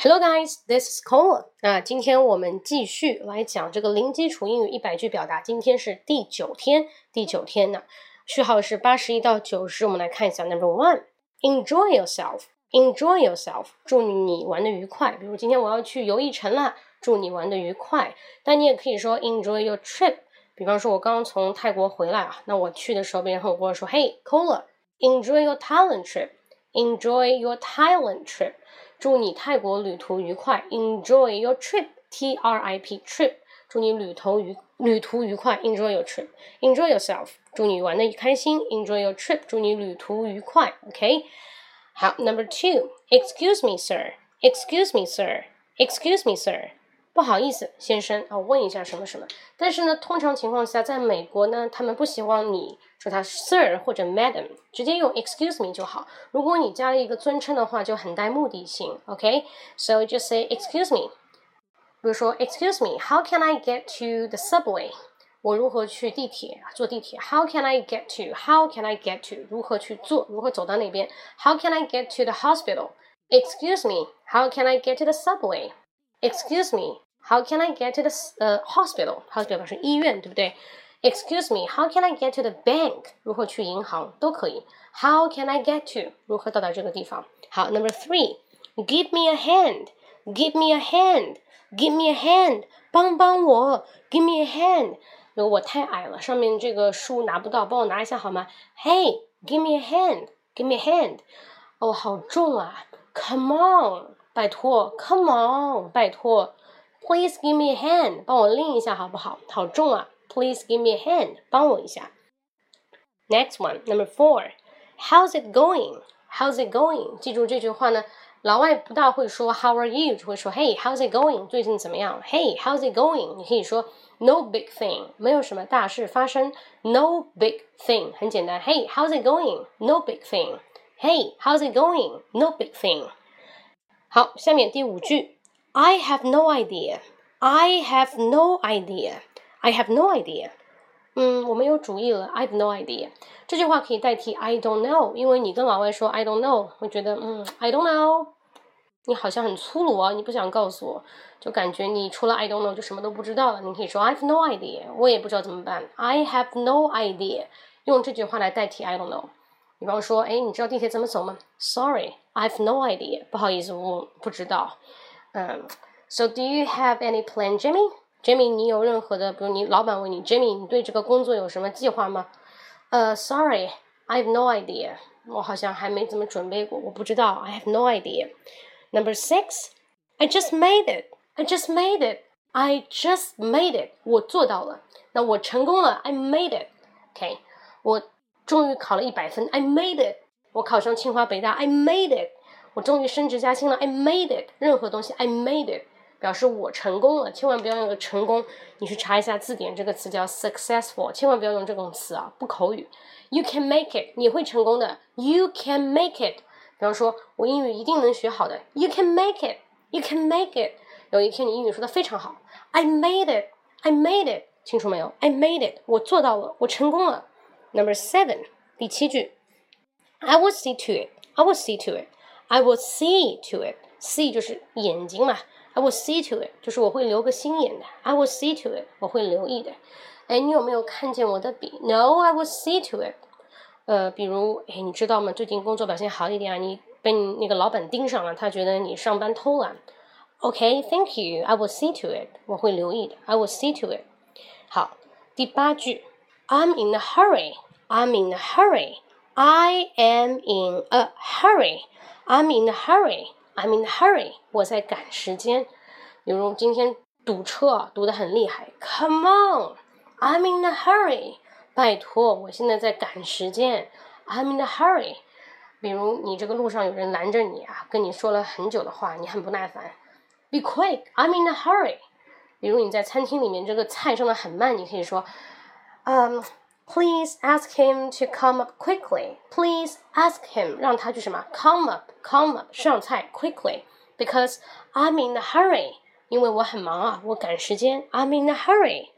Hello guys, this is Cola。那今天我们继续来讲这个零基础英语一百句表达。今天是第九天，第九天呢，序号是八十一到九十。我们来看一下，Number one, enjoy yourself, enjoy yourself。祝你玩的愉快。比如今天我要去游艺城了，祝你玩的愉快。但你也可以说 enjoy your trip。比方说，我刚从泰国回来啊，那我去的时候，别人和我跟我说，Hey Cola, enjoy your Thailand trip, enjoy your Thailand trip。祝你泰国旅途愉快，Enjoy your trip，T R I P trip。祝你旅途愉旅途愉快，Enjoy your trip，Enjoy yourself。祝你玩的开心，Enjoy your trip。祝你旅途愉快，OK。好，Number two，Excuse me, sir. Excuse me, sir. Excuse me, sir. 不好意思，先生啊，问一下什么什么。但是呢，通常情况下，在美国呢，他们不希望你说他 sir 或者 madam，直接用 excuse me 就好。如果你加了一个尊称的话，就很带目的性。OK，so just say excuse me。比如说，excuse me，how can I get to the subway？我如何去地铁？坐地铁？How can I get to？How can I get to？如何去做？如何走到那边？How can I get to the hospital？Excuse me，how can I get to the subway？Excuse me。How can I get to the 呃 hospital？hospital 是医院，对不对 ？Excuse me，How can I get to the bank？如何去银行都可以。How can I get to？如何到达这个地方？好，Number three，Give me a hand，Give me a hand，Give me a hand，帮帮我，Give me a hand。如果我太矮了，上面这个书拿不到，帮我拿一下好吗？Hey，Give me a hand，Give me a hand。哦，好重啊！Come on，拜托，Come on，拜托。Please give me a hand，帮我拎一下好不好？好重啊 ！Please give me a hand，帮我一下。Next one, number four. How's it going? How's it going? 记住这句话呢，老外不大会说 How are you，只会说 Hey, how's it going？最近怎么样？Hey, how's it going？你可以说 No big thing，没有什么大事发生。No big thing，很简单。Hey, how's it going？No big thing。Hey, how's it going？No big thing。好，下面第五句。I have no idea. I have no idea. I have no idea. 嗯，我没有主意了。I have no idea. 这句话可以代替 I don't know，因为你跟老外说 I don't know，会觉得嗯 I don't know，你好像很粗鲁啊，你不想告诉我，就感觉你除了 I don't know 就什么都不知道了。你可以说 I have no idea，我也不知道怎么办。I have no idea，用这句话来代替 I don't know。比方说，哎，你知道地铁怎么走吗？Sorry，I have no idea。不好意思，我不知道。嗯，So do you have any plan, Jimmy? Jimmy，你有任何的，比如你老板问你，Jimmy，你对这个工作有什么计划吗？呃，Sorry, I have no idea。我好像还没怎么准备过，我不知道。I have no idea. Number six, I just made it. I just made it. I just made it. 我做到了，那我成功了。I made it. OK，我终于考了一百分。I made it. 我考上清华北大。I made it. 我终于升职加薪了，I made it。任何东西，I made it，表示我成功了。千万不要用个成功，你去查一下字典，这个词叫 successful，千万不要用这种词啊，不口语。You can make it，你会成功的。You can make it。比方说，我英语一定能学好的。You can make it，You can make it。有一天你英语说的非常好，I made it，I made it，清楚没有？I made it，我做到了，我成功了。Number seven，第七句，I will see to it，I will see to it。I will see to it. See 就是眼睛嘛。I will see to it 就是我会留个心眼的。I will see to it 我会留意的。哎，你有没有看见我的笔？No, I will see to it。呃，比如，哎，你知道吗？最近工作表现好一点啊，你被那个老板盯上了，他觉得你上班偷懒。OK, thank you. I will see to it。我会留意的。I will see to it。好，第八句，I'm in a hurry. I'm in a hurry. I am in a hurry. I'm in a hurry. I'm in a hurry. 我在赶时间。比如今天堵车堵得很厉害。Come on, I'm in a hurry. 拜托，我现在在赶时间。I'm in a hurry. 比如你这个路上有人拦着你啊，跟你说了很久的话，你很不耐烦。Be quick, I'm in a hurry. 比如你在餐厅里面，这个菜上的很慢，你可以说，嗯。Please ask him to come up quickly. Please ask him，让他去什么？Come up, come up，上菜 quickly. Because I'm in a hurry，因为我很忙啊，我赶时间。I'm in a hurry。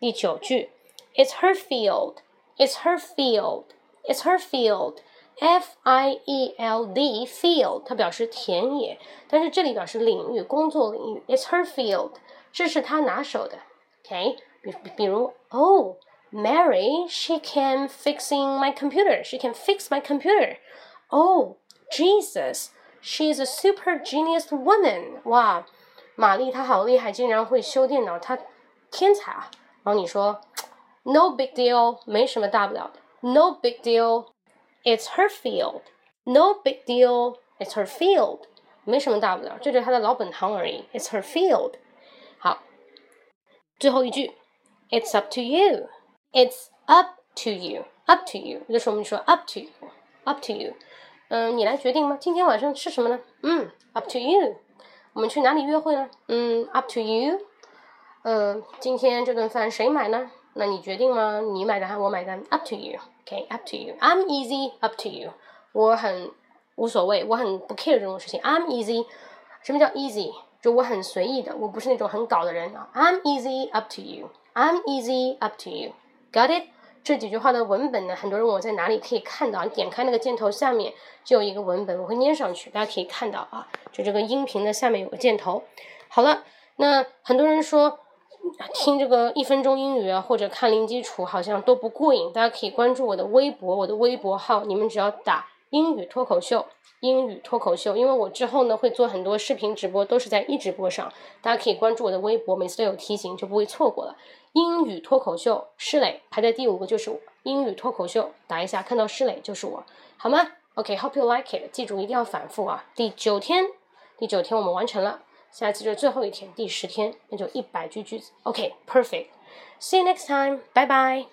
第九句，It's her field. It's her field. It's her field. F I E L D field，它表示田野，但是这里表示领域，工作领域。It's her field，这是她拿手的。OK，比比如，Oh。 Mary, she can fixing my computer. She can fix my computer. Oh, Jesus, she's a super genius woman. 哇，玛丽她好厉害，竟然会修电脑，她天才啊！然后你说，No big deal，没什么大不了的。No big deal, it's her field. No big deal, it's her field. 没什么大不了，这就是她的老本行而已。It's her field. 好，最后一句，It's up to you. It's up to you, up to you。有的时候我们说 up to you, up to you。嗯，你来决定吗？今天晚上吃什么呢？嗯，up to you。我们去哪里约会呢？嗯，up to you。嗯，今天这顿饭谁买呢？那你决定吗？你买单还是我买单？Up to you. OK, up to you. I'm easy. Up to you. 我很无所谓，我很不 care 这种事情。I'm easy. 什么叫 easy？就我很随意的，我不是那种很搞的人啊。I'm easy. Up to you. I'm easy. Up to you. Got it？这几句话的文本呢？很多人问我在哪里可以看到？你点开那个箭头下面就有一个文本，我会粘上去，大家可以看到啊。就这个音频的下面有个箭头。好了，那很多人说听这个一分钟英语啊，或者看零基础好像都不过瘾。大家可以关注我的微博，我的微博号，你们只要打英语脱口秀。英语脱口秀，因为我之后呢会做很多视频直播，都是在一直播上，大家可以关注我的微博，每次都有提醒，就不会错过了。英语脱口秀，施磊排在第五个就是我。英语脱口秀，答一下看到施磊就是我，好吗？OK，hope you like it，记住一定要反复啊。第九天，第九天我们完成了，下一次就是最后一天，第十天，那就一百句句子。OK，perfect，see you next time，拜拜。